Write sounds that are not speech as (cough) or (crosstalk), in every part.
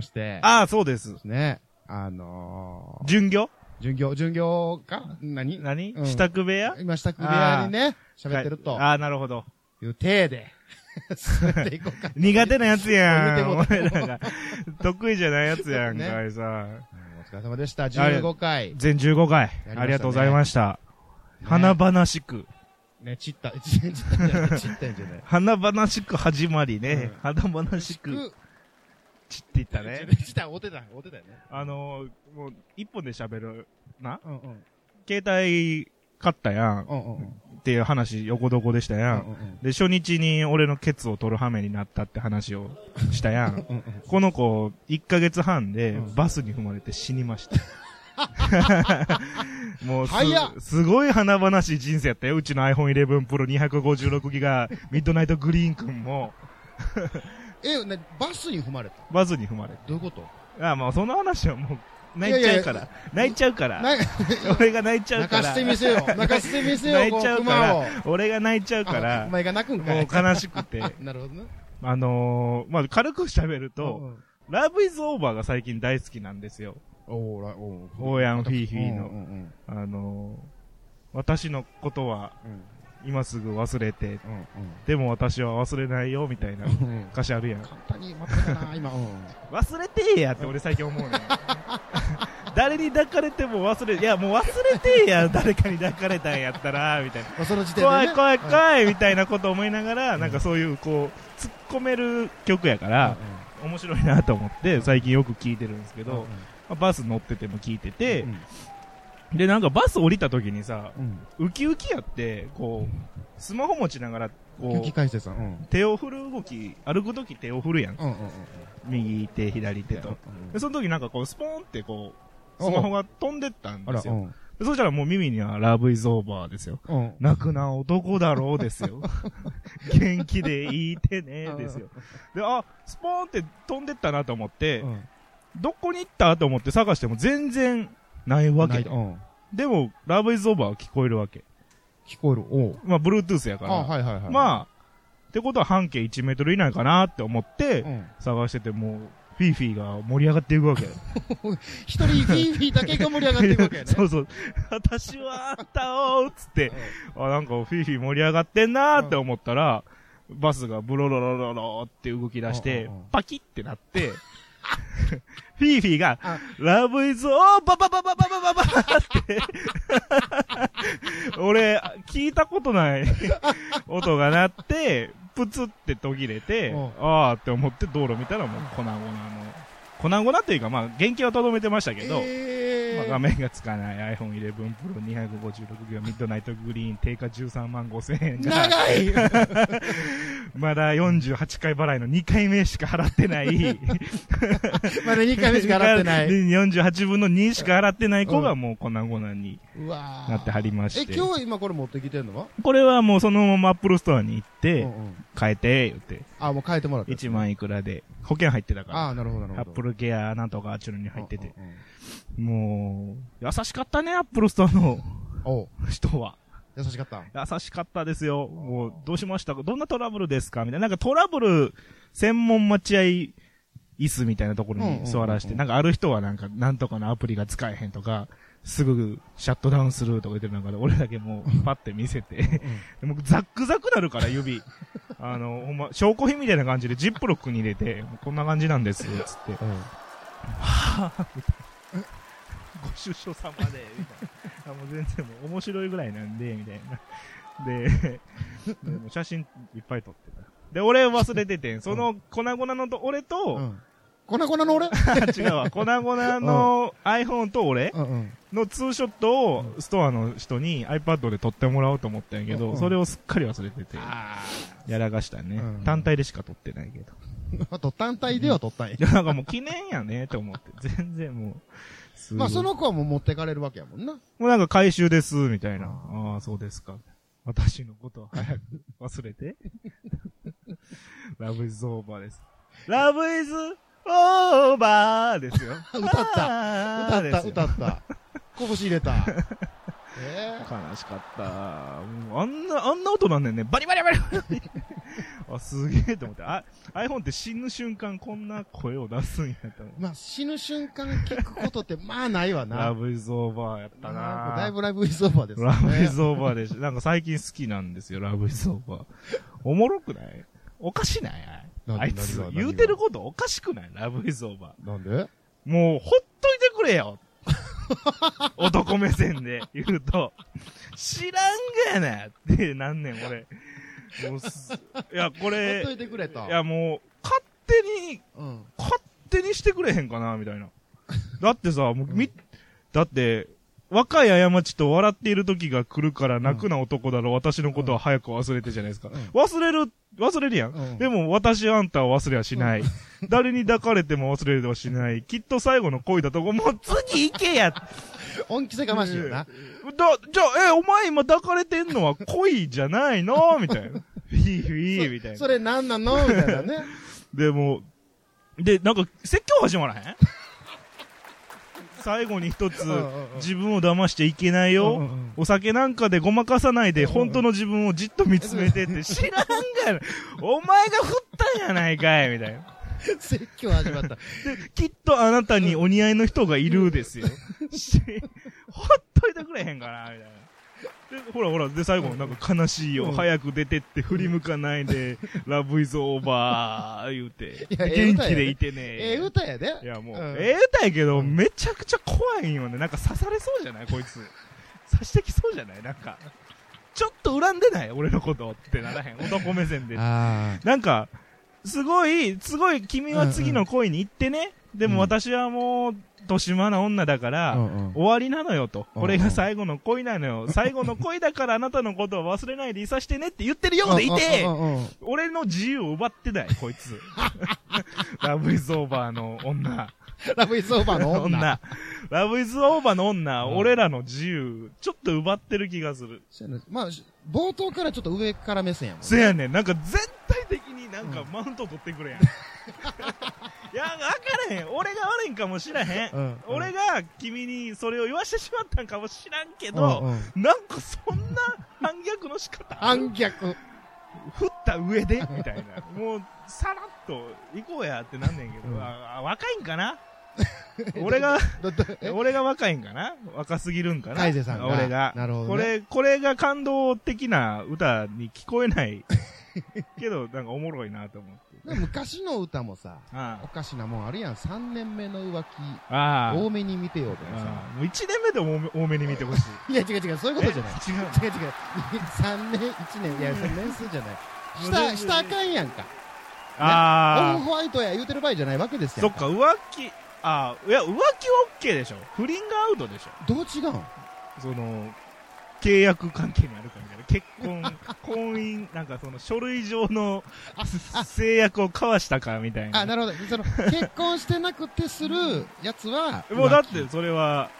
まして。ああ、そうです。ね。あのー、巡業？巡業、巡業か？何？何、うん支度部屋？今、支度部屋にね、喋ってるとああ、なるほど。いう体で、(laughs) 進めていこうか。苦手なやつやん。(laughs) 俺らが。得意じゃないやつやんねかいさ。うんお疲れ様でした。15回。全15回、ねありがとうございました。華々しく、ね、ちった、(laughs) ちったんじゃない、ちったんじゃない。華々しく始まりね、うん華々しく散っていったね。(laughs) ちった、おてた、おてたよね。あのー、もう、一本で喋る、な？うんうん。携帯買ったやん。うんうんうん。っていう話、横どこでしたやん。うんうんで、初日に俺のケツを取る羽目になったって話をしたやん。うんうん。この子、1ヶ月半でうんバスに踏まれて死にました。(laughs) もうすすごい華々しい人生やったよ。うちの iPhone 11 Pro 256ギガ、ミッドナイトグリーン君も、え、ね、バスに踏まれた？バスに踏まれて。どういうこと？あ、まあその話はもう、泣いちゃうから。泣いちゃうから。な (laughs) 俺が泣いちゃうから。泣かしてみせよ。泣かしてみせよ、(laughs) 泣いちゃうから。俺が泣いちゃうかあらお、前が泣くんかい。もう悲しくて。(laughs) なるほどね。あのー、まあ軽く喋るうと、ラブイズオーバーが最近大好きなんですよ。おーら、おーオーヤンフィーフィーのあのー、私のことはうん今すぐ忘れて、うんでも私は忘れないよみたいなうんうん。歌詞あるやん。簡単にまとめたな、今。うん (laughs) 忘れてやって俺最近思うねん。(laughs) 誰に抱かれても忘れ、いやもう忘れてや、(laughs) 誰かに抱かれたんやったら、みたいな。まあその時点でね。怖い怖いい。怖いみたいなこと思いながら、うんなんかそういうこう、突っ込める曲やかうんら、面白いなと思って、最近よく聴いてるんですけど、バス乗ってても聴いててう、んで、なんかバス降りた時にさ、うん。ウキウキやって、こう、スマホ持ちながら、こう。うん。手を振る動き、歩く時手を振るやん。うんうんうん右手、左手と。うん。で、その時なんかこう、スポーンってこう、スマホが飛んでったんですよ。そしたらもう耳にはラブイズオーバーですよ。うん。泣くな男だろうですよ。(laughs) 元気でいてねですよ。で、あ、スポーンって飛んでったなと思って、うんどこに行ったと思って探しても全然ないわけ。うん。でも、ラブイズオーバーは聞こえるわけ。聞こえる。おう。まあ、Bluetooth やから。あ、はいはいはい。まあ、ってことは半径1メートル以内かなって思ってうん。探しててもう、フィーフィーが盛り上がっていくわけ。(laughs) 一人フィーフィーだけが盛り上がっていくわけやね。(laughs) そうそう。私はあんたをつって、あ、なんかフィーフィー盛り上がってんなーって思ったら、バスがブロロロロロって動き出してパキってなって、フィーフィーがあ、ラブイズオーババババババババって、俺、聞いたことない音が鳴って、プツって途切れてうん、あーって思って道路見たらもう粉々の、粉々っていうかまあ原型はとどめてましたけど、えー。まあ、画面がつかない iPhone 11 Pro 256ギガミッドナイトグリーン定価13万5千円が、長い。(laughs) まだ48回払いの2回目しか払ってない。(laughs) まだ2回目しか払ってない。48分の2しか払ってない子がもう粉々になってはりましえ、て。今日今これ持ってきてんの？はこれはもうそのまま Apple Store に行ってうん、うん。変えて、言って、あ、もう変えてもらった。1万いくらで、保険入ってたから、ああ、なるほどなるほど。Apple Care なんとかあっちのに入ってて。もう、優しかったね、Apple Store のおう人は。優しかった。優しかったですよ。もう、どうしました？かどんなトラブルですか？みたいな。なんかトラブル専門待合椅子みたいなところに座らせて、なんかある人はなんか、なんとかのアプリが使えへんとか、すぐシャットダウンするとか言ってる中で、俺だけもう、パッて見せて、でもザックザクなるから指。(laughs) あの、ほんま、証拠品みたいな感じでジップロックに入れて、こんな感じなんです、つって。ご出所様で、みたいな。あもう全然もう面白いぐらいなんで、みたいな。で、でも写真いっぱい撮ってた。で、俺忘れてて、その粉々のと、俺と、うん。粉々の俺？(laughs) 違うわ。粉々の iPhone と俺。のツーショットをストアの人に iPad で撮ってもらおうと思ったんやけど、それをすっかり忘れてて、あやらかしたねうん。単体でしか撮ってないけど。(laughs) あ。と単体では取ったんや。なんかもう記念やねと思って。(laughs) 全然もう。まあその子はもう持ってかれるわけやもんな。もうなんか回収です、みたいな。ああ、そうですか。私のことは早く忘れて。ラブイズオーバーです。ラブイズ (laughs) オーバーですよ。歌った。歌った、歌った。拳入れた。(laughs) え悲しかった。あんな、あんな音なんねんね。バリバリバリバリ (laughs) あ、すげえと思って。あ、iPhone って死ぬ瞬間こんな声を出すんやと思えまあ死ぬ瞬間聞くことってまあないわう。な。ラブイズオーバーやったなだいぶラブイズオーバーですね。ラブイズオーバーでしなんか最近好きなんですよ、ラブイズオーバー。おもろくない？おかしない？あいつ言うてることおかしくない？ラブイズオーバなんで？ー。もう、ほっといてくれよ (laughs) 男目線で言うと、知らんがやなってなんねん、俺。もうす、いや、こほっれと、いてくれと。いやもう、勝手に、うん。勝手にしてくれへんかな、みたいな。だってさ、もう、み、だって、若い過ちと笑っている時が来るから泣くな男だろ、私のことは早く忘れてじゃないですか。うん忘れる、忘れるやん。うんでも、私あんたは忘れはしない。(laughs) 誰に抱かれても忘れはしない。きっと最後の恋だとこ、もう次行けや。だ、(laughs) 恩着せがましいよな。じゃあ、え、お前今抱かれてんのは恋じゃないの？(laughs) みたいな。フィーフィーみたいなそ。れなんなの？みたいなね。でも、で、なんか、説教始まらへん最後に一つ自分を騙しちゃいけないよ。お酒なんかでごまかさないで、本当の自分をじっと見つめてって、知らんがな。お前が振ったんやないかい、みたいな。説教始まった。で、きっとあなたにお似合いの人がいるですよ。しほっといてくれへんかな、みたいな。で、ほらほら、で、最後、なんか悲しいよ。うん早く出てって振り向かないで、(laughs) ラブイズオーバー、言うて。いやええ元歌やで気でいてね。ええ歌やで。いやもう、うんええ歌やけど、うんめちゃくちゃ怖いんよね。なんか刺されそうじゃないこいつ。刺してきそうじゃない？なんか。ちょっと恨んでない？俺のことってならへん。男目線で。あなんか、すごい、すごい、君は次の恋に行ってね。でうんも私はもう、年間な女だから、あ。うんうん終わりなのよと。うんこれが最後の恋なのよ。(laughs) 最後の恋だからあなたのことを忘れないでいさしてねって言ってるようでいて、俺の自由を奪ってない、こいつ。(laughs) ラブイズオーバーの女。ラブイズオーバーの女。女。ラブイズオーバーの女、うん俺らの自由、ちょっと奪ってる気がする。まあ、し冒頭からちょっと上から目線やもんね。せやねん、なんか絶対的になんかうんマウント取ってくれやん。(laughs) いや、わからへん。俺が悪いんかもしらへん。うん俺が君にそれを言わしてしまったんかもしらんけうんど、うんなんかそんな反逆の仕方反逆。振った上で？みたいな。もう、さらっと行こうやってなんねんけど、あ若いんかな？(laughs) 俺が、(laughs) 俺が若いんかな？若すぎるんかな？カイゼさんが俺が。なるほどねこれ、これが感動的な歌に聞こえない。(laughs) けど、なんかおもろいなと思って。昔の歌もさ、あおかしなもんあるやん。3年目の浮気、あ。ああ。多めに見てよとかさ。ああもう1年目でも多め多めに見てほしい。いや違う違う、そういうことじゃない。え？違う。違う違う。3年、1年、いや、年数じゃない。下、下あかんやんか。オあフホワイトや言うてる場合じゃないわけですあ。そよ。っか、浮気、ああ、いや、浮気は OK でしょ。不倫がアウトでしょ。どう違うんその、契約関係にあるかみたいな。結婚、(laughs) 婚姻、なんかその書類上の制約を交わしたかみたいな。あ、なるほど。その、結婚してなくてするやつは、もうだってそれは、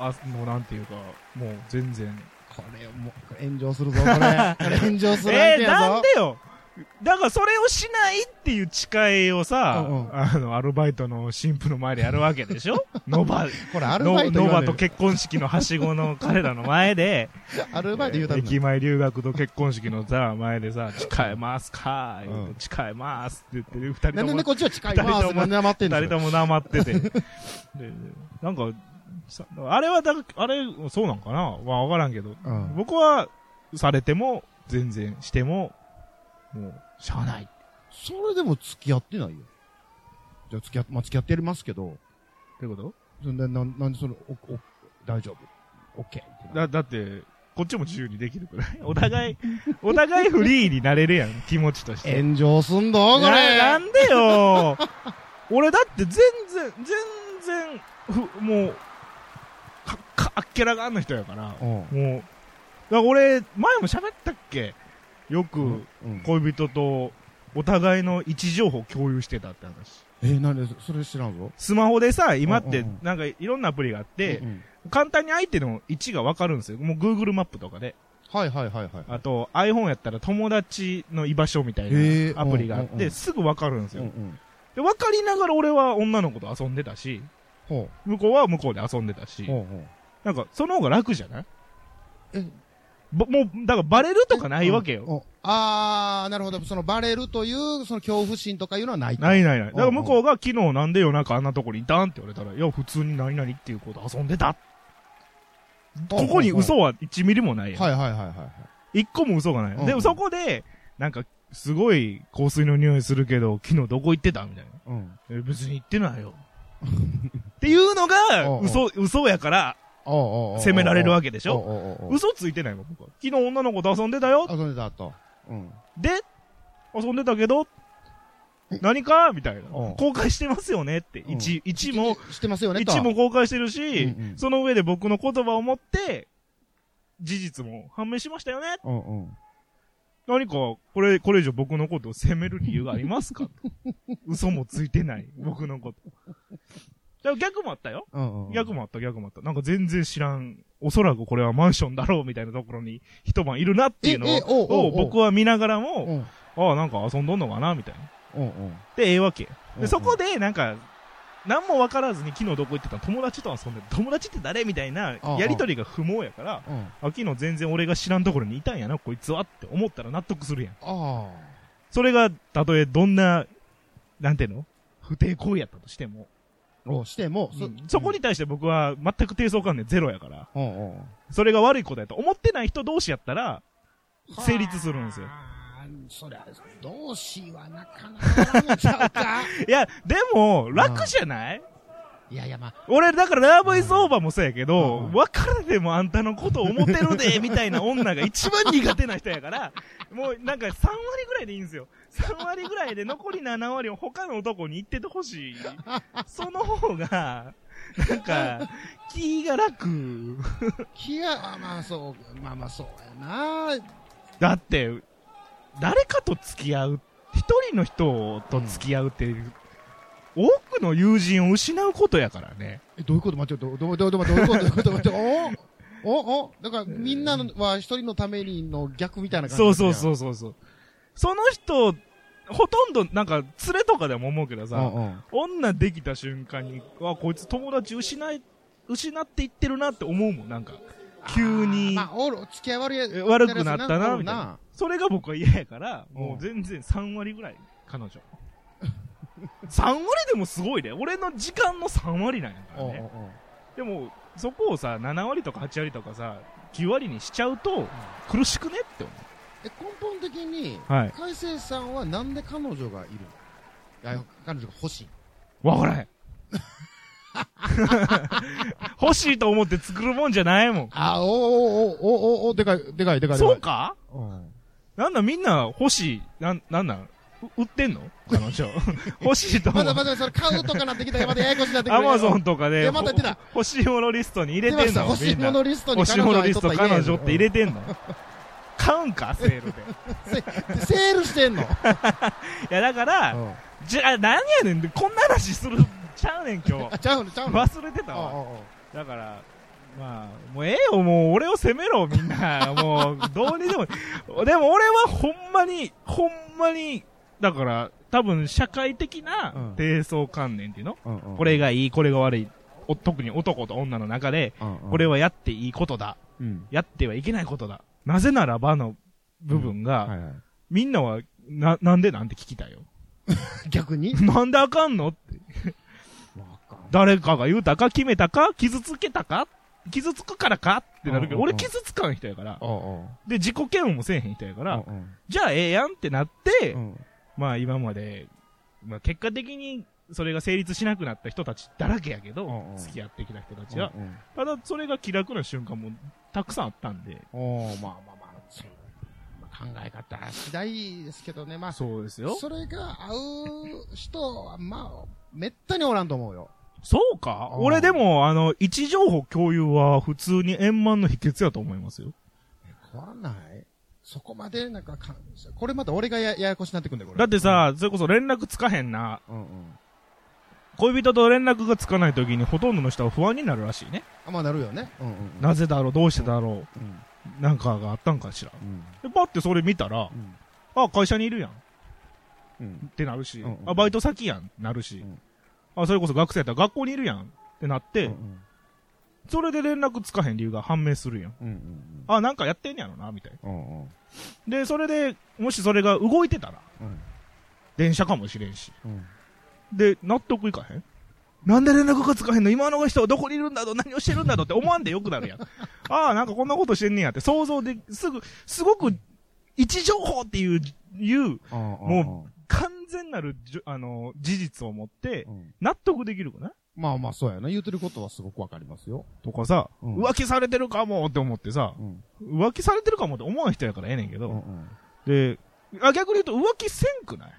あ、もうなんていうか、もう全然。これ、もう、炎上するぞ、これ。こ (laughs) れ炎上するえー。なんでよだからそれをしないっていう誓いをさ、うんうん。あの、アルバイトの新婦の前でやるわけでしょ？(laughs) ノバ、これ、アルバイトノノバ。と結婚式のはしごの彼らの前で、アルバイト言うた駅前留学と結婚式のさ、前でさ、(laughs) 誓いますか言うん誓いますって言ってる二人ともなんで、こっちは近います？二人ともなってん二の人ともなまってて。(laughs) でなんか、さあれはだ、あれ、そうなんかな？まあわからんけど、うん。僕は、されても、全然しても、もう、しゃあない。それでも付き合ってないよ。じゃあ付き合っ、まあ、付き合ってますけど、ってこと？そんで、なん、なんでそれ、お、お、大丈夫？オッケー。だ、だって、こっちも自由にできるくらい？(laughs) お互い、お互いフリーになれるやん、気持ちとして。炎上すんどこななれんでよ？(laughs) 俺だって全然、全然、ふ、もう、か、か、あっけらがあんの人やから、うん。もう、だから俺、前も喋ったっけ？よく、うん。恋人と、お互いの位置情報共有してたって話。え、なんで、それ知らんぞ？スマホでさ、今ってなんかいろんなアプリがあってう、ん簡単に相手の位置がわかるんですよ。もう Google マップとかで。はいはいはいはい。あと iPhone やったら友達の居場所みたいなアプリがあって、すぐわかるんですよ。で、わかりながら俺は女の子と遊んでたし、ほ向こうは向こうで遊んでたう。し。なんかその方が楽じゃない？えぼもう、だからバレるとかないわけよ。うん。あー、なるほど。そのバレるという、その恐怖心とかいうのはないとないないない。だから向こううが昨日なんで夜中あんなとこにいたんって言われたら、いや、普通に何々っていう子と遊んでた。ここに嘘は1ミリもないやん。はいはいはいはい。一個も嘘がない。うんでもそこで、なんか、すごい香水の匂いするけど、昨日どこ行ってたみたいな。うん。え、別に行ってないよ。(laughs) っていうのが、嘘、嘘やから、責められるわけでしょ？嘘ついてないもん、僕は。昨日女の子と遊んでたよ。遊んでたと。うん。で、遊んでたけど、何か？みたいな。うん公開してますよねって。うん一、一も、してますよねと。一も公開してるし、その上で僕の言葉を持って、事実も判明しましたよね。何か、これ、これ以上僕のことを責める理由がありますか？(laughs) 嘘もついてない、僕のこと。逆もあったよ。うんうん。逆もあった、逆もあった。なんか全然知らん。おそらくこれはマンションだろうみたいなところに (laughs) 一晩いるなっていうのを僕は見ながらうも、ん。ああ、なんか遊んどんのかなみたいな。うんうん。で、ええわけ。で、そこで、なんか、何も分からずに昨日どこ行ってた友達と遊んでる友達って誰みたいなやりとりが不毛やから、うん。あ、昨日全然俺が知らんところにいたんやな、こいつはって思ったら納得するやん。あそれが、たとえどんな、なんていうの？不貞行為やったとしても、あ。をしても、そそこに対して僕は全く低層観念ゼロやから、うんうん。それが悪いことやと思ってない人同士やったら、成立するんですよ。あーそりゃ、同志はなかなかちゃうか。(laughs) いや、でも、楽じゃない？いやいや、まあ、俺、だから、ラブイズオーバーもそうやけどうん、別れてもあんたのこと思ってるで、みたいな女が一番苦手な人やから、もうなんか3割ぐらいでいいんですよ。3割ぐらいで残り7割を他の男に言っててほしい。その方が、なんか、気が楽。気が、あまあそう、まあまあそうやな。だって、誰かと付き合う、一人の人と付き合うって、多くの友人を失うことやからね。え、どういうこと待って、どう、どう、どう、どう、どういうことどういうことおおおだから、みんなのは一人のためにの逆みたいな感じ。そうそうそううそうそう。その人、ほとんど、なんか、連れとかでも思うけどさ、うんうん。女できた瞬間に、わ、こいつ友達失い、失っていってるなって思うもん、なんか。急にまあ、おる、付き合い悪いえ悪くなったな、みたいなな。それが僕は嫌やから、もう全然3割ぐらい、彼女。(laughs) 3割でもすごいね。俺の時間の3割なんやからね。でも、そこをさ、7割とか8割とかさ、9割にしちゃうと、苦しくねって思え、根本的に、う。はい。海星さんはなんで彼女がいるの？いや、彼女が欲しい。わからへん。欲しいと思って作るもんじゃないもん。あ、おおおおおおおでかい、でかい、でかい。そうか？うん。なんだみんな欲しい、なん、なんなん？う売ってんの？彼女。(laughs) 欲しいと思う。まだまだそれ買うとかなってきたらまだややこしになってくるアマゾンとかいで、やまた言ってたほ欲しいものリストに入れてんの？欲しいものリストに欲しいものリスト彼女って入れててんの？買うんか (laughs) セールで。セールしてんの？(laughs) いや、だから、うんじゃあ、何やねん。こんな話する、ちゃうねん、今日あ、。ちゃうの、ちゃうの。忘れてたわ。だから、まあ、もうええよ、もう俺を責めろ、みんな。もう、どうにでも。(laughs) でも俺はほんまに、ほんまに、だから、多分社会的なうん低層観念っていうの、うんうんこれがいい、これが悪い。お特に男と女の中で、うんうんこれはやっていいことだ。うん。やってはいけないことだ。なぜならばの部分が、はいはい。みんなは、な、なんでなんて聞きたいよ。(laughs) 逆に？(laughs) なんであかんのって。誰かが言うたか決めたか傷つけたか傷つくからかってなるけど、俺傷つかん人やから。で、自己嫌悪もせえへん人やから、じゃあええやんってなって、うんまあ今まで、まあ結果的にそれが成立しなくなった人たちだらけやけど、付き合ってきた人たちは。ただそれが気楽な瞬間もたくさんあったんで。おーまあまあまあ、そうまあ考え方次第ですけどね、まあ、そうですよ。それが合う人は、まあ、めったにおらんと思うよ。そうか？うん俺でも、あの、位置情報共有は普通に円満の秘訣やと思いますよ。変わんない？そこまで、なんかか、これまた俺がやややこしになってくんだよ、これ。だって、さ、それこそ連絡つかへんな。うんうん。恋人と連絡がつかない時にほとんどの人は不安になるらしいね。あ、まあなるよね。うんうんうん。なぜだろう？どうしてだろう？ん。うなんかがあったんかしら。うん。で、パってそれ見たら、うん。あ、会社にいるやん。うん。ってなるし、うんうんあ、バイト先やん。なるし、うんあ、それこそ学生やったら学校にいるやん。ってなって、うんそれで連絡つかへん理由が判明するやん。うんうんあ、なんかやってんやろな、みたいな。うん。うんうん。で、それで、もしそれが動いてたら、うん電車かもしれんし。うん。で、納得いかへん？なんで連絡がつかへんの？今の人はどこにいるんだろう何をしてるんだろうって思わんでよくなるやん。(laughs) ああ、なんかこんなことしてんねやって想像で、すぐ、すごく、位置情報っていう、いう、も完全なるじゅ、あの、事実を持って、うん。納得できるかな？まあまあそうやな。言うてることはすごくわかりますよ。とかさ、うん浮気されてるかもって思ってさ、うん。浮気されてるかもって思わん人やからええねんけど、うんうん。で、あ、逆に言うと浮気せんくない？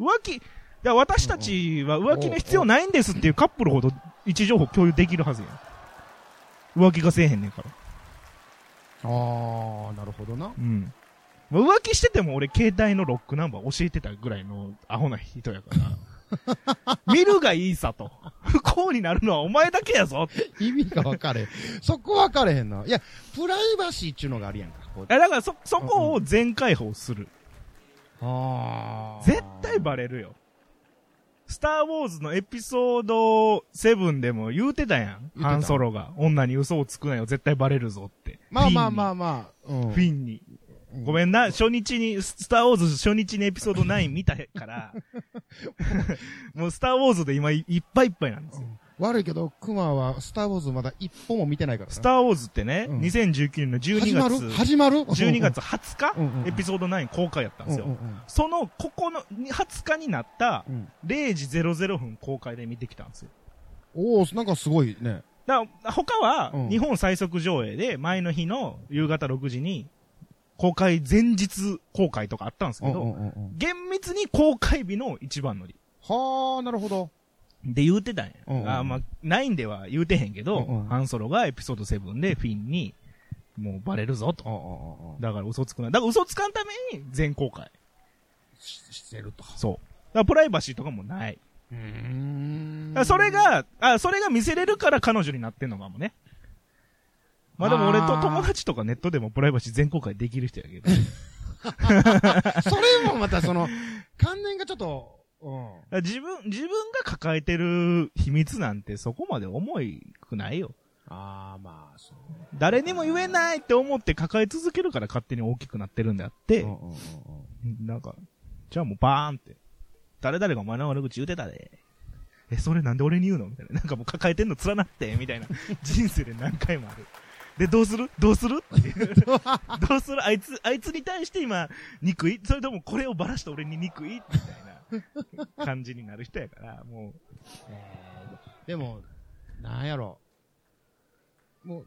浮気、いや、私たちは浮気の必要ないんですっていうカップルほど位置情報共有できるはずやん。浮気がせえへんねんから。ああ、なるほどな。うん。まあ浮気してても俺携帯のロックナンバー教えてたぐらいのアホな人やから。(laughs) 見るがいいさと。不幸になるのはお前だけやぞ。意味が分かれ。そこ分かれへんな。いや、プライバシーっていうのがあるやんか。こうえだからそ、そこを全開放する。あー絶対バレるよ。スターウォーズのエピソード7でも言うてたやん。ハンソロが。女に嘘をつくなよ。絶対バレるぞって。まあまあまあ。あまあ。うんフィンに。ごめんな、初日に、スターウォーズ初日にエピソード9見たから、(laughs) もうスターウォーズで今いいっぱいいっぱいなんですよ。悪いけど、クマはスターウォーズまだ一本も見てないからな。スターウォーズってね、うん2019年の12始まる月、始まる？12 (laughs) 月20日、うんうんうんエピソード9公開やったんですよ。うんうんその、ここの、20日になったうんうん0時00分公開で見てきたんですよ。おおなんかすごいね。だから他はうん、日本最速上映で、前の日の夕方6時に、公開前日公開とかあったんですけど、うんうんうんうん厳密に公開日の一番乗り。はあ、なるほど。で言うてたんや。うんうんあまあ、9では言うてへんけど、うんうんハンソロがエピソード7でフィンに、もうバレるぞと。ああ、ああ、だから嘘つくな。だから嘘つかんために全公開。ししてると。そう。だからプライバシーとかもない。うーんそれ、が、あ、それが見せれるから彼女になってんのかもね。まあでも俺と友達とかネットでもプライバシー全公開できる人やけど。(laughs) それもまたその、関連がちょっと、自分、自分が抱えてる秘密なんてそこまで重いくないよ。ああ、まあ、そう。誰にも言えないって思って抱え続けるから勝手に大きくなってるんであって、うんうんうんうんなんか、じゃあもうバーンって。誰々がお前の悪口言うてたで。え、それなんで俺に言うの？みたいな。なんかもう抱えてんの連なって、みたいな。人生で何回もある。で、どうする？どうする？っていう。(laughs) どうする？あいつ、あいつに対して今、憎い？それともこれをばらして俺に憎い？みたいな感じになる人やから、もう。えーでも、なんやろ。もう、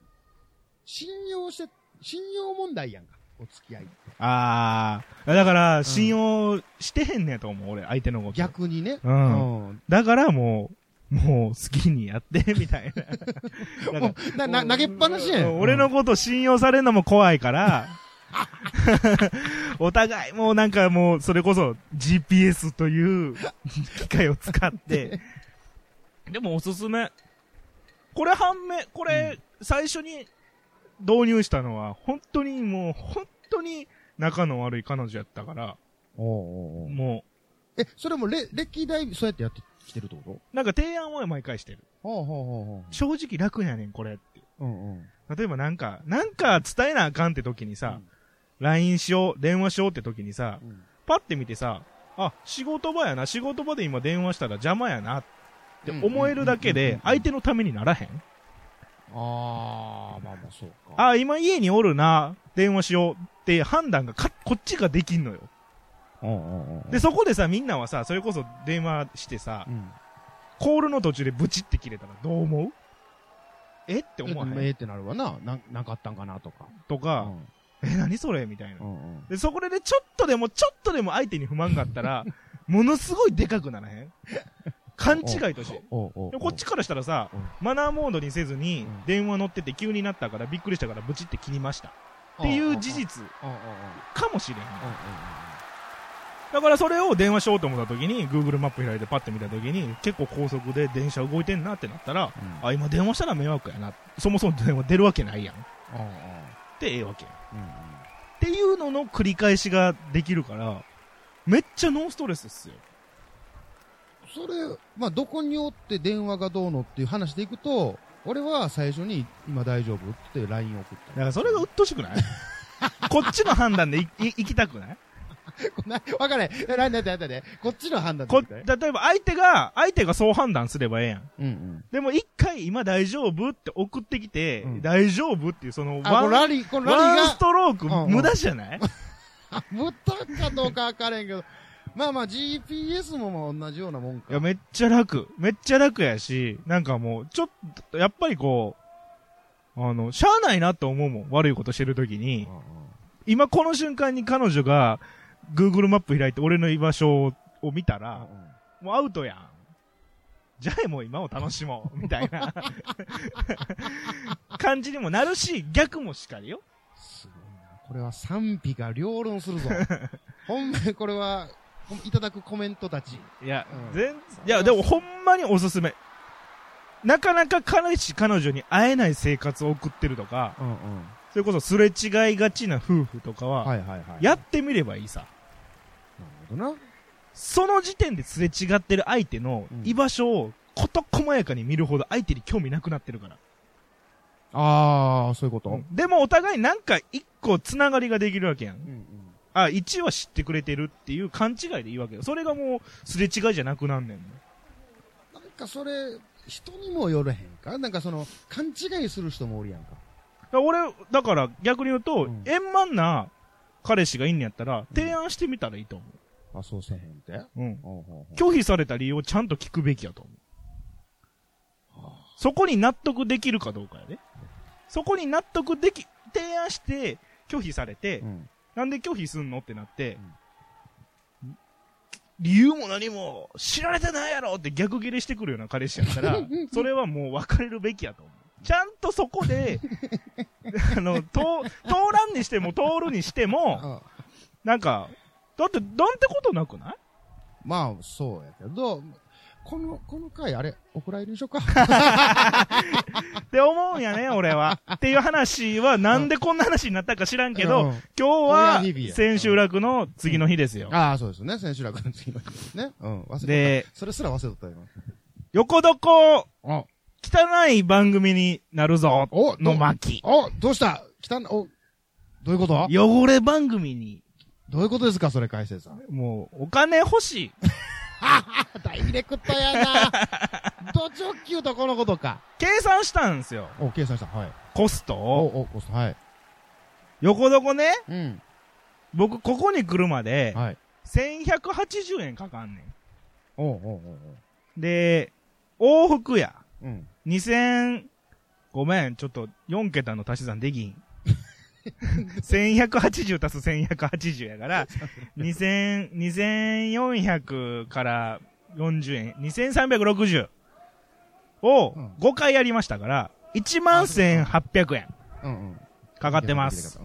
信用して、信用問題やんか。お付き合いって。あー。だから、信用してへんねやと思う、俺、相手のこと。逆にね。うんうんだからもう、もう好きにやって、みたいな。(laughs) なんかな、な、投げっぱなしやん。俺のこと信用されるのも怖いから、(laughs) (laughs) お互いもうなんかもう、それこそ GPS という (laughs) 機械を使って、でもおすすめ。これ判明、これ最初に導入したのは、本当にもう、本当に仲の悪い彼女やったから、おうおうおうもえ、それもれ歴代そうやってやってきてるってこう、なんか提案を毎回してる。とほうほうほうほ正直楽やねん、これって。う。うんうん。例えばなんか、なんか伝えなあかんって時にさ、LINE しよう、電話しようって時にさ、うんパッて見てさ、あ、仕事場やな、仕事場で今電話したら邪魔やなって思えるだけで、相手のためにならへん？あー、まあまあそうか。あ、今家におるな、電話しようって判断がかこっちができんのよ。うんうんうん。で、そこでさ、みんなはさ、それこそ電話してさう、ん。コールの途中でブチって切れたらどう思う？え？って思わへん？ええってなるわな。な、なかったんかなとか。とか、え、何それ？みたいなう。んうん。で、そこでちょっとでも、ちょっとでも相手に不満があったら、(laughs) ものすごいでかくならへん？勘違いとして。こっちからしたらさうん、マナーモードにせずにうん、電話乗ってて急になったからびっくりしたからブチって切りました。っていう事実かもしれん。うんうんだからそれを電話しようと思った時に、Google マップ開いてパッて見た時に、結構高速で電車動いてんなってなったら、うんあ、今電話したら迷惑やな。そもそも電話出るわけないやん。ってええわけやん。うんうんっていうのの繰り返しができるから、めっちゃノンストレスっすよ。それ、まあ、どこにおって電話がどうのっていう話でいくと、俺は最初に今大丈夫って LINE 送った。だからそれが鬱陶しくない？(laughs) こっちの判断でいい行きたくない？な (laughs) わかんない。なんだなんだね。こっちの判断こ、で例えば相手が、相手がそう判断すればええやん。うんうん。でも一回今大丈夫って送ってきて、うん大丈夫っていうそのあ、ワンラリー、このラリーが？ワンス、トロークうんうん無駄じゃない？あ、(laughs) 無駄かどうかわからんけど、まあまあ GPS もまあ同じようなもんか。いや、めっちゃ楽。めっちゃ楽やし、なんかもう、ちょっと、やっぱりこう、あの、しゃあないなと思うもん。悪いことしてるときに今この瞬間に彼女が、Google マップ開いて俺の居場所を見たら、もうアウトやん。じゃあもう今を楽しもう。みたいな (laughs) 感じにもなるし、逆もしかりよ。すごいな。これは賛否が両論するぞ。(laughs) ほんまにこれは、いただくコメントたち。いや、うん全、いや、でもほんまにおすすめ。なかなか彼氏、彼女に会えない生活を送ってるとか、うんうん。それこそすれ違いがちな夫婦とかは、はいはいはい。やってみればいいさ。なるほどな。その時点ですれ違ってる相手のうん居場所を事細やかに見るほど相手に興味なくなってるから。ああ、そういうこと、でもお互いなんか一個つながりができるわけやん。うんうん。あ、1は知ってくれてるっていう勘違いでいいわけよ。それがもうすれ違いじゃなくなんねん。なんかそれ、人にもよれへんか？なんかその、勘違いする人もおるやんか。だ俺、だから逆に言うと、うん円満な彼氏がいんねやったら、提案してみたらいいと思あ、そうせえへんって？う。うん。ほうほうほう拒否された理由をちゃんと聞くべきやと思う。そこに納得できるかどうかやで。そこに納得でき、提案して拒否されて、うん。なんで拒否すんのってなって、理由も何も知られてないやろって逆ギレしてくるような彼氏やったら、(laughs) それはもう別れるべきやと思う。ちゃんとそこで、(laughs) あの、通、通らんにしても通るにしても、あなんか、だって、なんてことなくない？まあ、そうやけど、この、この回、あれ、お蔵入りにしようか？(laughs) って思うんやね、俺は。っていう話は、なんでこんな話になったか知らんけど、うん今日は千秋楽の次の日ですよ。ああ、そうですね。千秋楽の次の日ですね。うん。忘れてで、それすら忘れとったよ。横床、あ、汚い番組になるぞ、おの巻。お、どうした？来たん、お、どういうこと？汚れ番組に、どういうことですかそれ、海星さん。もう、お金欲しい。(laughs) ダイレクトやな (laughs) ド直球とこのことか。計算したんですよ。お、計算した。はい。コストお、を。お、コスト、はい。横床ね、うん。僕、ここに来るまで、はい。1180円かかんねおうおうおうおう。ん。で、往復や。うん。2000、ごめん、ちょっと4桁の足し算できん。(laughs) 1180足す1180やから、2000、2400から40円、2360をうん5回やりましたから、11800円うんうん。かかってます。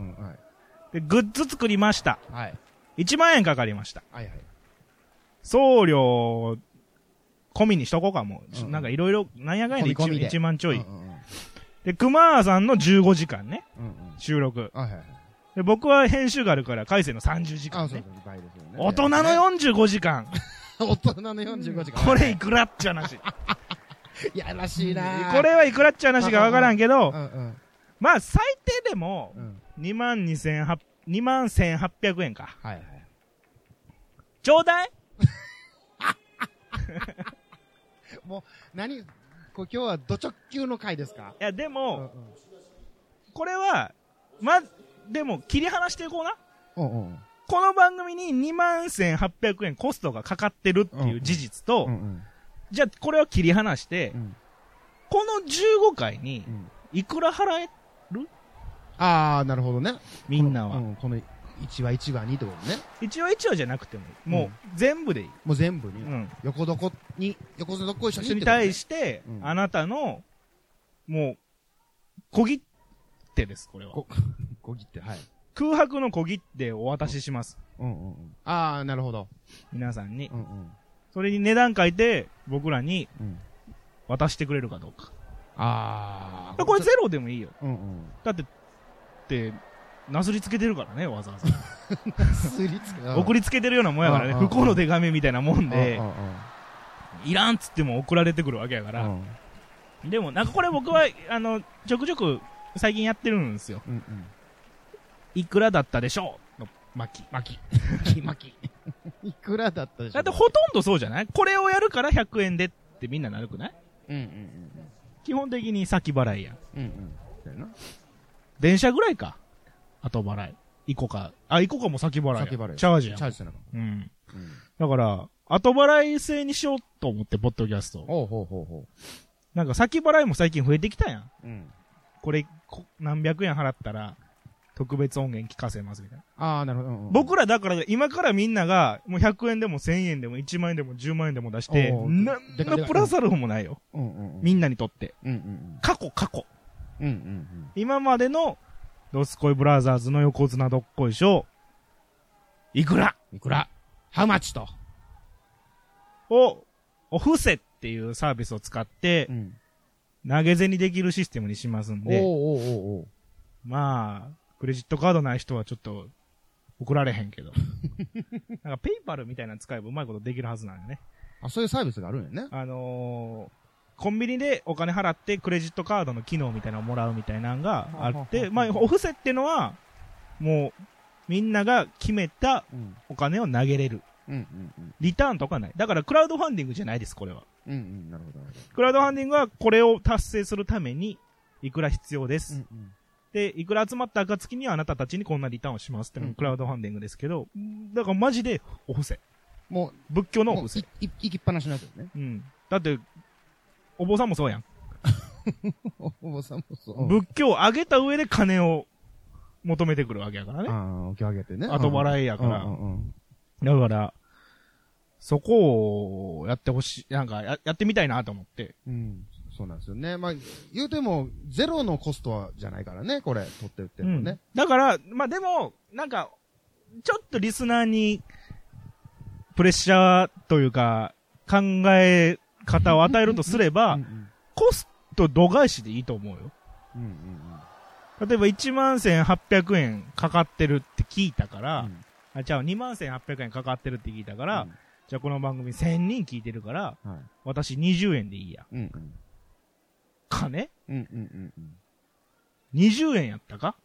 で、グッズ作りました。はい。1万円かかりました。はいはい。送料、込みにしとこうかもう。うんなんかいろいろ、なんやかんやで込み込みで 1, 万ちょい。うんうんうんで、熊さんの15時間ね、うんうん。収録。はいはいはい。で、僕は編集があるから、海星の30時間ね。ね。大人の45時間。(laughs) 大人の45時間。これいくらっちゃなし。(laughs) やらしいなこれはいくらっちゃなしかわからんけどう、んうん。まあ最低でもう、ん。2万2800、2万1800円か。はいはい。ちょうだい (laughs) 何これ今日はド直球の回ですか？いや、でうんも、これは、ま、でも切り離していこうな。うん。うんうん。この番組に2万1800円コストがかかってるっていう事実と、うんうん。じゃあこれを切り離してう、ん。この15回にうん。いくら払えああ、なるほどね。みんなは。うん、この、1話1話にってことね。一話一話じゃなくても。もう全部でいい。もう全部に。うん。横床に、横床一緒に人に対して、うんあなたの、もう、小切手です、これはこ。(laughs) 小切って、はい。空白の小切手をお渡しします。うんうんうん。ああ、なるほど。皆さんにう。んうん。それに値段書いて、僕らにうん。渡してくれるかどうか。ああ。これゼロでもいいよ。うんうん。だって、って、なすりつけてるからね、わざわざ。すりつけ、送りつけてるようなもんやからね。うんうん不幸の手紙みたいなもんでうん、うんいらんっつっても送られてくるわけやから。うんでも、なんかこれ僕は、あの、ちょくちょく最近やってるんですよ。うんうん。いくらだったでしょう？の巻き。巻き。巻き。(laughs) いくらだったでしょだってほとんどそうじゃない？これをやるから100円でってみんななるくない？うんうん基本的に先払いやん。うん。うん。電車ぐらいか。後払い。イコカ。あ、イコカも先払い。先払いチャージやん。チャージせなかっうん。た。うん。だから、後払い制にしようと思って、ポッドキャスト。ほうほうほうほなんか先払いも最近増えてきたやん。う。うん。これ、こ何百円払ったら、特別音源聞かせますみたいな。ああ、なるほどうんうん。僕らだから、今からみんなが、もう100円でも1000円でも1万円でも10万円でも出して、なんのプラスアルファもないよ。うんうんうん。みんなにとって。うんうん過去、過去。うん。うんうん今までの、ドスコイブラザーズの横綱どっこいしょ、いくら？うん。いくら？ハウマッチと。を、お布施っていうサービスを使ってう、ん。投げ銭できるシステムにしますんで、おうおうおうおうまあ、クレジットカードない人はちょっと、送られへんけど。(laughs) なんかペイパルみたいなの使えばうまいことできるはずなんよね。あ、そういうサービスがあるんやね。あのーコンビニでお金払ってクレジットカードの機能みたいなのをもらうみたいなのがあって、まあ、お布施っていうのは、もう、みんなが決めたうん。お金を投げれる。うんうんうん。リターンとかない。だからクラウドファンディングじゃないです、これは。うんうん。なるほどクラウドファンディングはこれを達成するために、いくら必要です。ほど。うんで、いくら集まった暁にはあなたたちにこんなリターンをしますっていうのうんがクラウドファンディングですけど、だからマジでお布施。も仏教う、もうのお布施。行きっぱなしのやつよね。うん。だって、お坊さんもそうやん。(laughs) お坊さんもそう。仏教を上げた上で金を求めてくるわけやからね。ああ、お経あげてね。後払いやからうんうんうんだから、そこをやってほしい、なんかややってみたいなと思って。うん。そうなんですよね。まあ、言うても、ゼロのコストはじゃないからね、これ、取って売ってるのね。だから、まあでも、なんか、ちょっとリスナーに、プレッシャーというか、考え方を与えるとすれば、コスト度外視でいいと思うよ。うんうん例えば1万1800円かかってるって聞いたから、うんあ、じゃあ2万1800円かかってるって聞いたから、うんじゃあこの番組1000人聞いてるから、はい。私20円でいいや。うんうん。金？うんうんうんうん。?20 円やったか？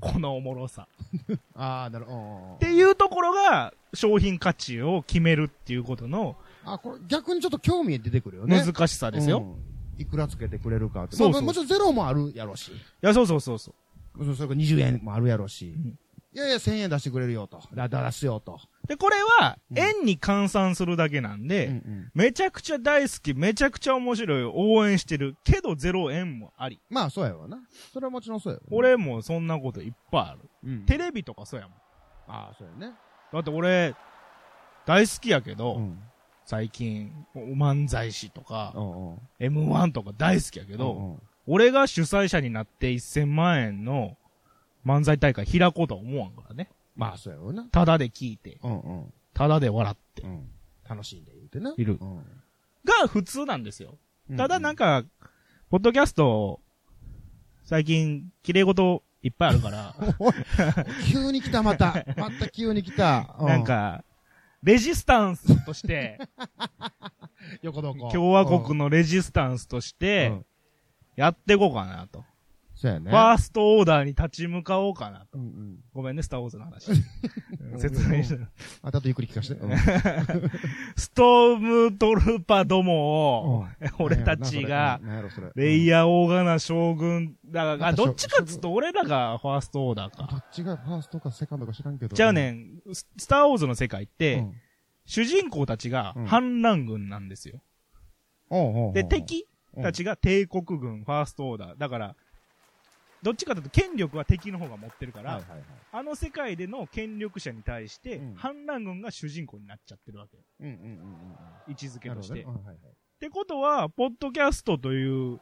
おこのおもろさ。(laughs) ああ、なるほど。っていうところが、商品価値を決めるっていうことのあ、これ逆にちょっと興味出てくるよね。難しさですよ。うん。いくらつけてくれるかって。そうそうまあもちろんゼロもあるやろうし。いや、そうそうそうそう。もちろんそれから20円もあるやろうし。んいやいや、1000円出してくれるよと。だ、だ、出すよと。で、これは、うん円に換算するだけなんで、うんうん。めちゃくちゃ大好き、めちゃくちゃ面白い、応援してる、けどゼロ円もあり。まあ、そうやわな。それはもちろんそうやわ、ね。俺もそんなこといっぱいある。うん、テレビとかそうやもん。ああ、そうやね。だって俺、大好きやけど、うん。最近、漫才師とか、うんうん。M1 とか大好きやけど、俺が主催者になって1000万円の漫才大会開こうとは思わんからね。まあ、そうやわな。ただで聞いて。ただで笑って、うん。楽しんで言うてな。いるうん。が普通なんですよ。ただなんか、ポッドキャスト、最近、綺麗事いっぱいあるから、(laughs) 急に来た、また。また急に来た。うなん、か、レジスタンスとして、(laughs) 横どこ。共和国のレジスタンスとしうてん、やっていこうかなと。そうやね。ファーストオーダーに立ち向かおうかなと。うんうん。ごめんね、スターウォーズの話。(laughs) 説明して。あとゆっくり聞かせて。うん (laughs) ストームトルーパーどもを、うん (laughs) 俺たちが、レイヤヤーオーガナ将軍、だから、どっちかっつうと俺らがファーストオーダーどか。っちがファーストかセカンドか知らんけど。じゃあねん、ススターウォーズの世界っうて、ん。主人公たちがうん反乱軍なんですよ。で、敵うんたちが帝国軍、ファーストオーダー。だから、どっちかというと権力は敵の方が持ってるから、はいはいはい。あの世界での権力者に対して、うん反乱軍が主人公になっちゃってるわけよ。うんうんうんうん。位置づけとして。ね。うんはいはいってことは、ポッドキャストという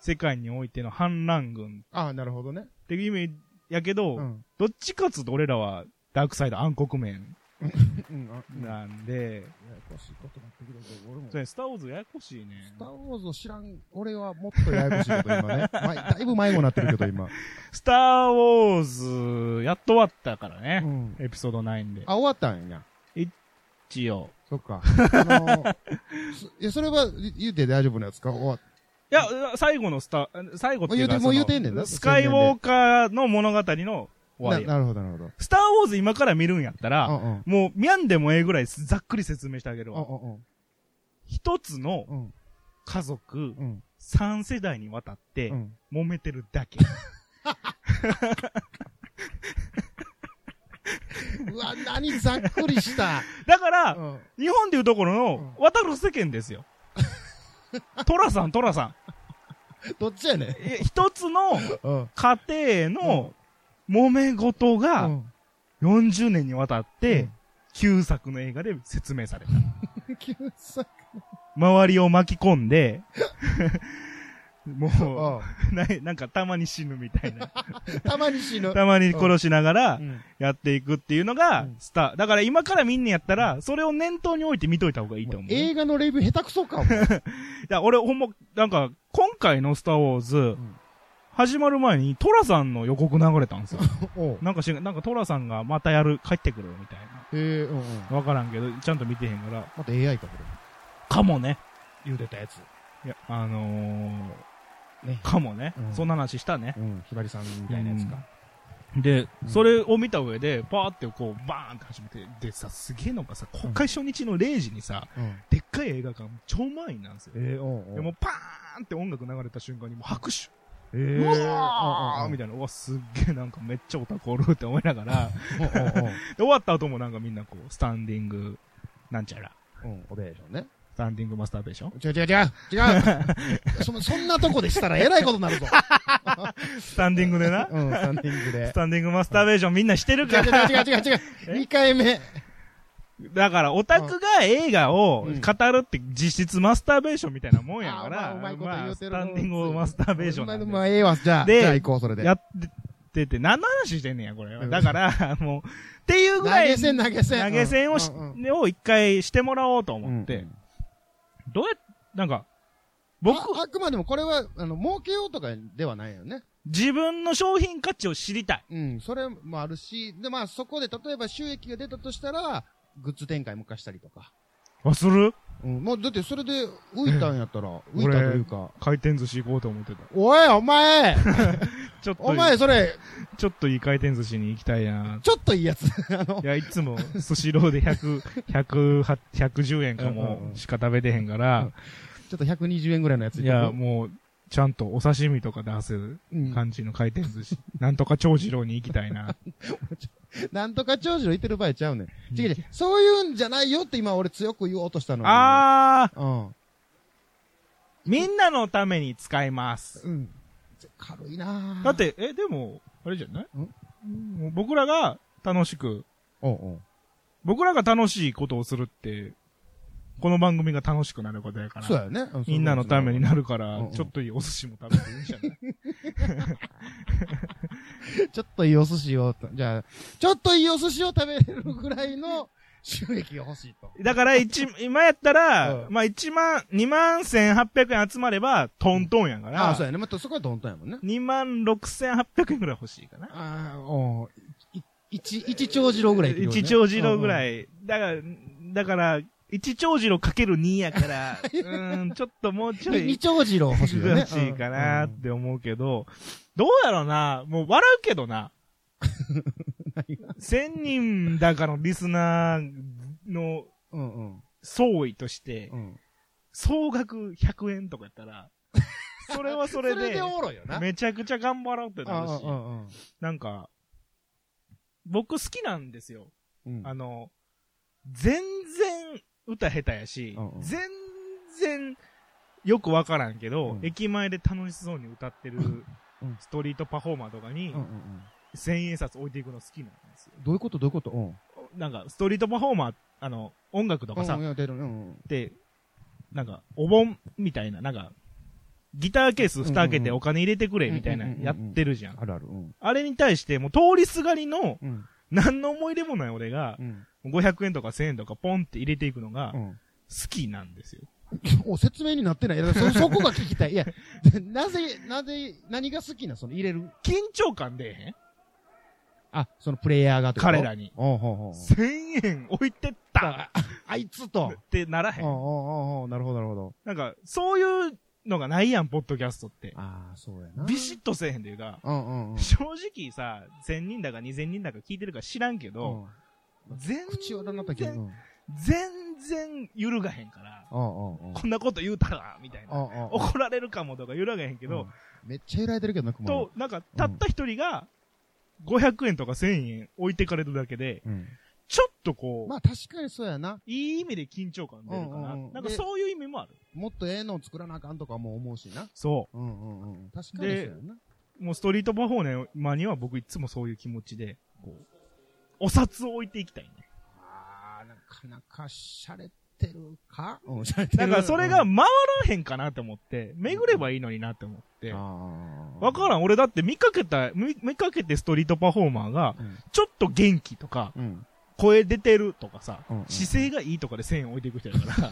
世界においての反乱軍ああ、なるほどね。っていう意味やけど、うん。どっちかっつうと俺らはダークサイド暗黒面うん。あうんややなんで、こしいことになってくるけど、俺も。それスターウォーズややこしいね。スターウォーズを知らん、俺はもっとややこしいこと今ね。(laughs) まだいぶ迷子になってるけど、今。スターウォーズ、やっと終わったからうね。ん。エピソード9で。あ、終わったんや。一応。そっか。あのー、そ (laughs) いや、それは言うて大丈夫なやつか？終わっいや、最後のスタ、最後っていうかもう言うてもう言うてんねんなスカイウォーカーの物語の終わりや。ななるほど、なるほど。スターウォーズ今から見るんやったら、うんうん。もう、ミャンでもええぐらいざっくり説明してあげるうんわ。うん一つのうん。家族、うん。三世代にわたってう、ん。揉めてるだけ。(laughs) うわ、何ざっくりした。だから、うん。日本でいうところの、渡る世間ですよ。(laughs) トラさん、トラさどっちやねん。一つのうん。家庭の揉め事うがん。40年にわたってうん、旧作の映画で説明された。(laughs) 救済周りを巻き込んで、もあう、ななんかたまに死ぬみたいな。(laughs) たまに死ぬ。たまに殺しながらうんやっていくっていうのがうんスター。だから今から見んねやったら、それを念頭に置いて見といた方がいいと思う。い映画のレビュー下手くそかも。(laughs) や、俺ほんま、なんか、今回のスターウォーズ、ん始まる前にトラさんの予告流れたんですよ。(laughs) なんかし、なんかトラさんがまたやる、帰ってくるみたいへえ、うんうん。な。わからんけど、ちゃんと見てへんから。また AI か、こかもね。れ。言うてたやつ。いや、あのー、ね。かもね。うんそんな話したね。うん、ひばりさんみたいなやつか。で、うんそれを見た上で、パーってこう、バーンって始めて、でさ、すげえのがさ、公開初日の0時にさ、うん。でっかい映画館、超満員なんですよ。ええ、おうおうでもうパーンって音楽流れた瞬間にもう拍手。ええ。うわーみたたいな、うわ、すっげえなんかめっちゃオタクおるって思いながら、(laughs) で終わった後もなんかみんなこう、スタンディング、なんちゃら、うんうん。オベーションね。スタンディングマスターベーション違う違う違う違うそそんなとこでしたらえらいことになるぞ。(laughs) スタンディングでな、うん、スタンディングでス。タンディングマスターベーションみんなしてる違うから、違う違う違う違う。(laughs) 2回目。だからオタクが映画をうん語るって実質マスターベーションみたいなもんやかあら、ーまあうまいこと言うてるまあスタンディングマスターベーションなんでまあ、まあ、ええわ。じゃあ、でじゃあ行こう、それで。やってて、何の話してんねんや、これだから、もう、っていう投ぐらい、げ銭投げ銭。投げ銭をし、うんうんを一回してもらおうとうん思って、うんどうやっ、なんか、僕、ああくまでもこれは、あの、儲けようとかではないよね。自分の商品価値を知りたい。うん、それもあるし、で、まあ、そこで、例えば収益が出たとしたら、グッズ展開もかしたりとか。あ、する？うん、もう、だってそれで浮いたんやったら、浮いたというか、回転寿司行こうと思ってた。おい、お前！(laughs) ちょっと、お前、それ、ちょっといい回転寿司に行きたいな。ちょっといいやつ。(laughs) あのい、や、いつも、スシローで100、100、110円かうんうんもうん。しか食べてへんから、ちょっと120円ぐらいのやついや、もう、ちゃんとお刺身とか出せるうん感じの回転寿司。なんとか長次郎に行きたいな。(laughs) なんとか長寿の言ってる場合ちゃうねん。違う違う。そういうんじゃないよって今俺強く言おうとしたのに。あー、うん。みんなのために使います。うん。軽いなぁだっ、て、え、でも、あれじゃない？僕らが楽しく、おうおう僕らが楽しいことをするって、この番組が楽しくなることやから。そうやね。うみんなのためになるからうんうん、ちょっといいお寿司も食べていいんじゃない (laughs) ちょっといいお寿司を、じゃあ、ちょっといいお寿司を食べれるぐらいの収益が欲しいと。だから、一、今やったら、うんまあ1万、2万1800円集まれば、トントンやから、ああ、そうやね。またそこはトントンやもんね。2万6800円ぐらい欲しいかな。ああ、お一、一長次郎ぐらいね一丁次郎ぐらい。い。だから、だから、一丁次郎かける2やから、(laughs) うーん、ちょっともうちょい二、長次郎欲しいよね。欲しいかなって思うけど、どうやろうな、もう笑うけどな。(laughs) 1000人だかのリスナーの。総意としてう、ん。総額100円とかやったら、(laughs) それはそれで。めちゃくちゃ頑張ろうってなるしなんか、僕好きなんですよ。うん。あの、全然歌下手やしうんうん、全然よくわからんけど、うん駅前で楽しそうに歌ってるうんストリートパフォーマーとかに。千円札置いていくの好きなんですよ。どういうこと？どういうこと？うん。なんか、ストリートパフォーマー、あの、音楽とかさうん、いや出るうんうん。って、なんか、お盆みたいな、なんか、ギターケース蓋開けてお金入れてくれみたいなやってるじゃん。あるある。うん。あれに対して、もう通りすがりの、うん。何の思い出もない俺がう、ん。500円とか1000円とかポンって入れていくのが好うん。きなんですよ。(laughs) お、説明になってない。いやそ、(laughs) そこが聞きたい。いや、なぜ、なぜ、何が好きなその入れる？緊張感出えへん？あ、そのプレイヤーがってこと？彼らに。おうほうほう。1000円置いてったあいつと。ってならへ。んおうおうおうなるほど、なるほど。なんか、そういうのがないやん、ポッドキャストって。ああ、そうやな。ビシッとせえへんというか、うんうんうん。正直さ、1000人だか2000人だか聞いてるか知らんけど、うん全口悪なったけど。うん全然揺るがへんから。こんなこと言うたら、みたいな。怒られるかもとか揺らがへんけど、うんめっちゃ揺られてるけどな、熊と、なんか、たった一人が、500円とか1000円置いてかれるだけで、うん。ちょっとこう、まあ確かにそうやな。いい意味で緊張感出るかな。なんかそういう意味もある。もっとええのを作らなあかんとかも思うしな。そうんうんうん。確かにそうやな。う。もうストリートパフォーマーには僕いつもそういう気持ちで、こう、お札を置いていきたいね。ああ、なかなかしゃれてるか？うん、しゃれてる。だからそれがうん回らへんかなって思って、巡ればいいのになって思って。わからん。俺だって見かけた、見見かけてストリートパフォーマーが、うん。ちょっと元気とか、うん。声出てるとかさ、うんうん姿勢がいいとかで1000円置いていく人やから、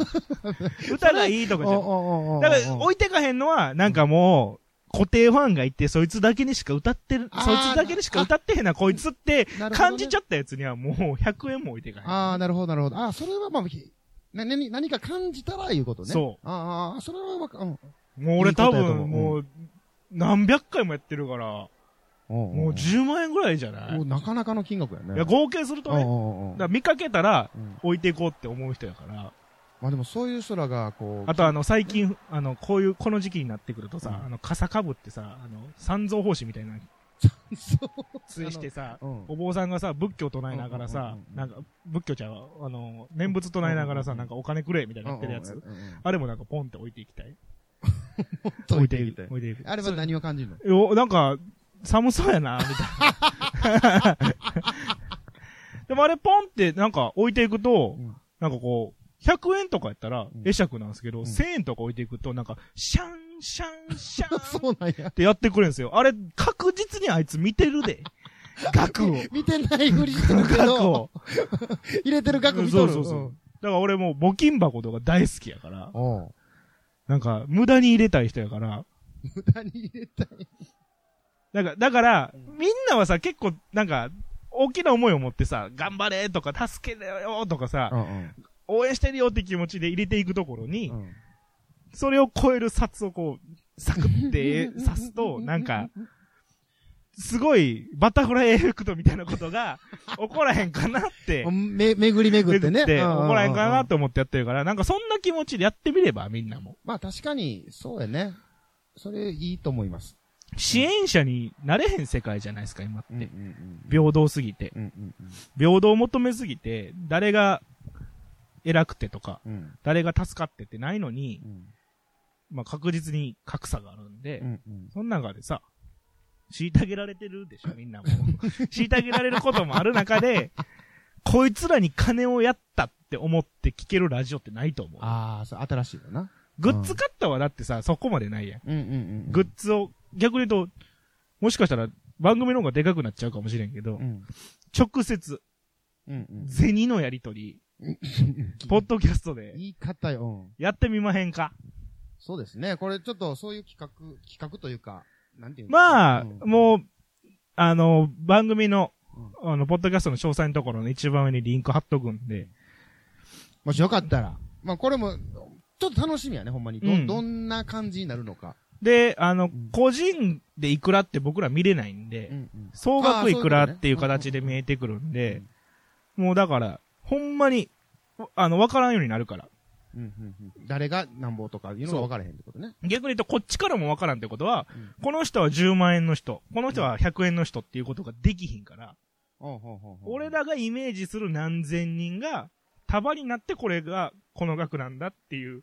(laughs) 歌がいいとかじゃん。おだから置いてかへんのは、なんかもう、固定ファンがいて、そいつだけにしか歌ってる、そいつだけにしか歌ってへんな、こいつって感じちゃったやつにはもう100円も置いてかへん。ああ、なるほど、なるほど。ああ、それはまあ、ひな、何、何か感じたらいうことね。。そうああ、それはわか、うん。もう俺多分もう、何百回もやってるから、ももう10万円ぐらいじゃない？なかなかの金額やね。いや、合計するとね、見かけたらうん置いていこうって思う人やから、まあでもそういう人らが、こう。あとあの、最近、あの、こういう、この時期になってくるとさ、うんあの、傘かぶってさ、あの、三蔵法師みたいな、そう。(laughs) ついしてさ、うん。お坊さんがさ、仏教唱えながらさなんか、仏教ちゃうわあの、念仏唱えながらさ、なんかお金くれみたいなやってるやつあれもなんかポンって置いていきたい。(laughs) うん置いていく。置いていき置い。あれは何を感じるの？よ、なんか、寒そうやな、みたいな。(laughs) でもあれポンってなんか置いていくと、うんなんかこう、100円とかやったらん会釈なんですけど、ん1000円とか置いていくと、なんか、シャン、シャン、シャン (laughs) そうなんやっ。てやってくれるんですよ。あれ、確実にあいつ見てるで。(laughs) 額を。(laughs) 見てないふりしてるけ額ど、を。入れてる額見とる。そうそうそうだから俺もう募金箱とか大好きやから、うん。なんか、無駄に入れたい人やから、無駄に入れたい。だから、だから、みんなはさ、結構、なんか、大きな思いを持ってさ、頑張れとか、助けてよとかさ、うん応援してるよって気持ちで入れていくところに、うん。それを超える札をこう、サクって刺すと、なんか、すごい、バタフライエフェクトみたいなことが、(laughs) 起こらへんかなって、め、巡り巡ってね。って起こらへんかなと思ってやってるから、なんかそんな気持ちでやってみれば、みんなも。まあ確かに、そうやね。それいいと思います。支援者になれへん世界じゃないですか、今って。うんうん平等すぎて。うん。うん平等を求めすぎて、誰が偉くてとか、うんうん。誰が助かってってないのに、うんまあ確実に格差があるんで、うんうん。その中でさ、虐げられてるでしょ、みんなも。(laughs) 虐げられることもある中で、こいつらに金をやったって思って聞けるラジオってないと思う。ああ、そう、新しいよな。グッズ買ったはだってさ、そこまでないやん。うんうんうん。グッズを、逆に言うと、もしかしたら番組の方がでかくなっちゃうかもしれんけど、うん。直接、うんうん。銭のやりとり、(laughs) ポッドキャストで言い方よ。うんやってみまへんかそうですね。これちょっとそういう企画、企画というか、なんていうの？まあ、うんもう、あの、番組の、あの、ポッドキャストの詳細のところの一番上にリンク貼っとくんで、もしよかったら。まあこれも、ちょっと楽しみやね、ほんまに。ど、うんどんな感じになるのか。で、あのん、個人でいくらって僕ら見れないんで、んうん。総額いくらっていう形で見えてくるんで、もうだから、ほんまに、あの、わからんようになるから。うんうんうん。誰がなんぼとかいうのが分からへんってことね。逆に言うと、こっちからもわからんってことは、うんこの人は10万円の人、この人は100円の人っていうことができひんから、ほうほうほうほう俺らがイメージする何千人が束になってこれがこの額なんだっていう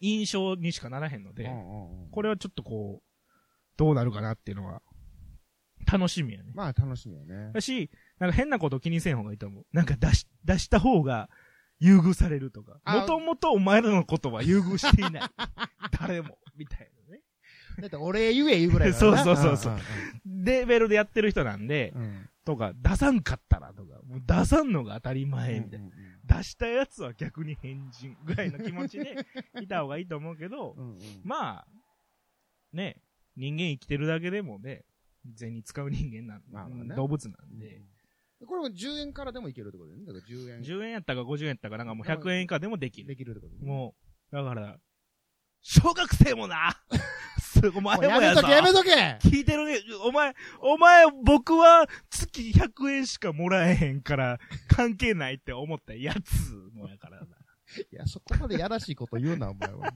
印象にしかならへんので、うんうんうんこれはちょっとこう、どうなるかなっていうのは、楽しみやね。まあ楽しみやね。だし、なんか変なこと気にせん方がいいと思う。なんか出し、出した方が優遇されるとか。あもともとお前らのことは優遇していない。(laughs) 誰も。みたいなね。だって俺言え言うぐらいだからな (laughs) そうそうそうそうんんレベルでやってる人なんで、うんうんとか、出さんかったらとか、もう出さんのが当たり前みたいな。出したやつは逆に変人ぐらいの気持ちで (laughs) いた方がいいと思うけど、うんうんまあ、ね、人間生きてるだけでもね、銭使う人間なん、まあまあね動物なんで、これも10円からでもいけるってことだよね。だから10円。10円やったか50円やったかなんかもう100円以下でもできる。できるってことねもう、だから、小学生もなすお前もやめとけ、やめとけ聞いてるね。お前、お前、僕は月100円しかもらえへんから、関係ないって思ったやつもやからな。(laughs) いや、そこまでやらしいこと言うな、お前は。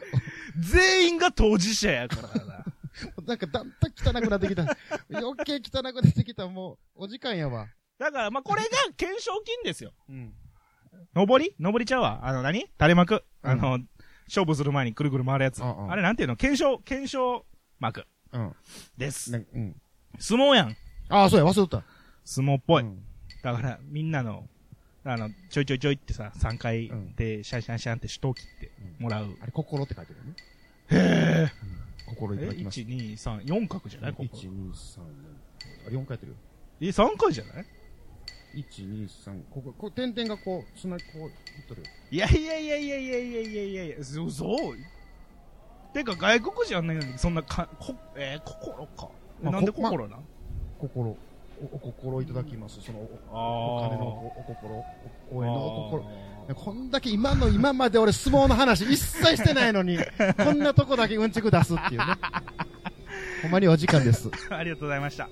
(laughs) 全員が当事者やからな。(laughs) なんかだんだん汚くなってきた。余計汚くなってきた。もう、お時間やわ。だから、まあ、これが懸賞金ですよ。うん。上り？上りちゃうわ。あの何、垂れ幕。あの、勝負する前にくるくる回るやつ。うんうんあれなんていうの？検証、検証幕うん。です。ねうん。相撲やん。ああ、そうや、忘れとった。相撲っぽい。うんだから、みんなの、あの、ちょいちょいちょいってさ、3回で、シャンシャンシャンって手刀切ってもらう。あれ、心って書いてるよね。へえ。え、心いただきます。1、2、3、4角じゃない？ここ。1、2、3、4。あ、4回やってるよ。え、3回じゃない？1、2、3。ここ、こう、点々がこう、つな、こう、いっとるよ。いやいやいやいやいやいやいやいやいや、そそうてか外国人あんなにそんなか、こ、えー、心か。まあなんでこまあ心なん心。お、お心いただきます。その、お金のおお心。お応援のお心。あこんだけ今の今まで俺相撲の話一切してないのに、こんなとこだけうんちく出すっていうね。(laughs) ほんまにお時間です。ー (laughs) ありがとうございました。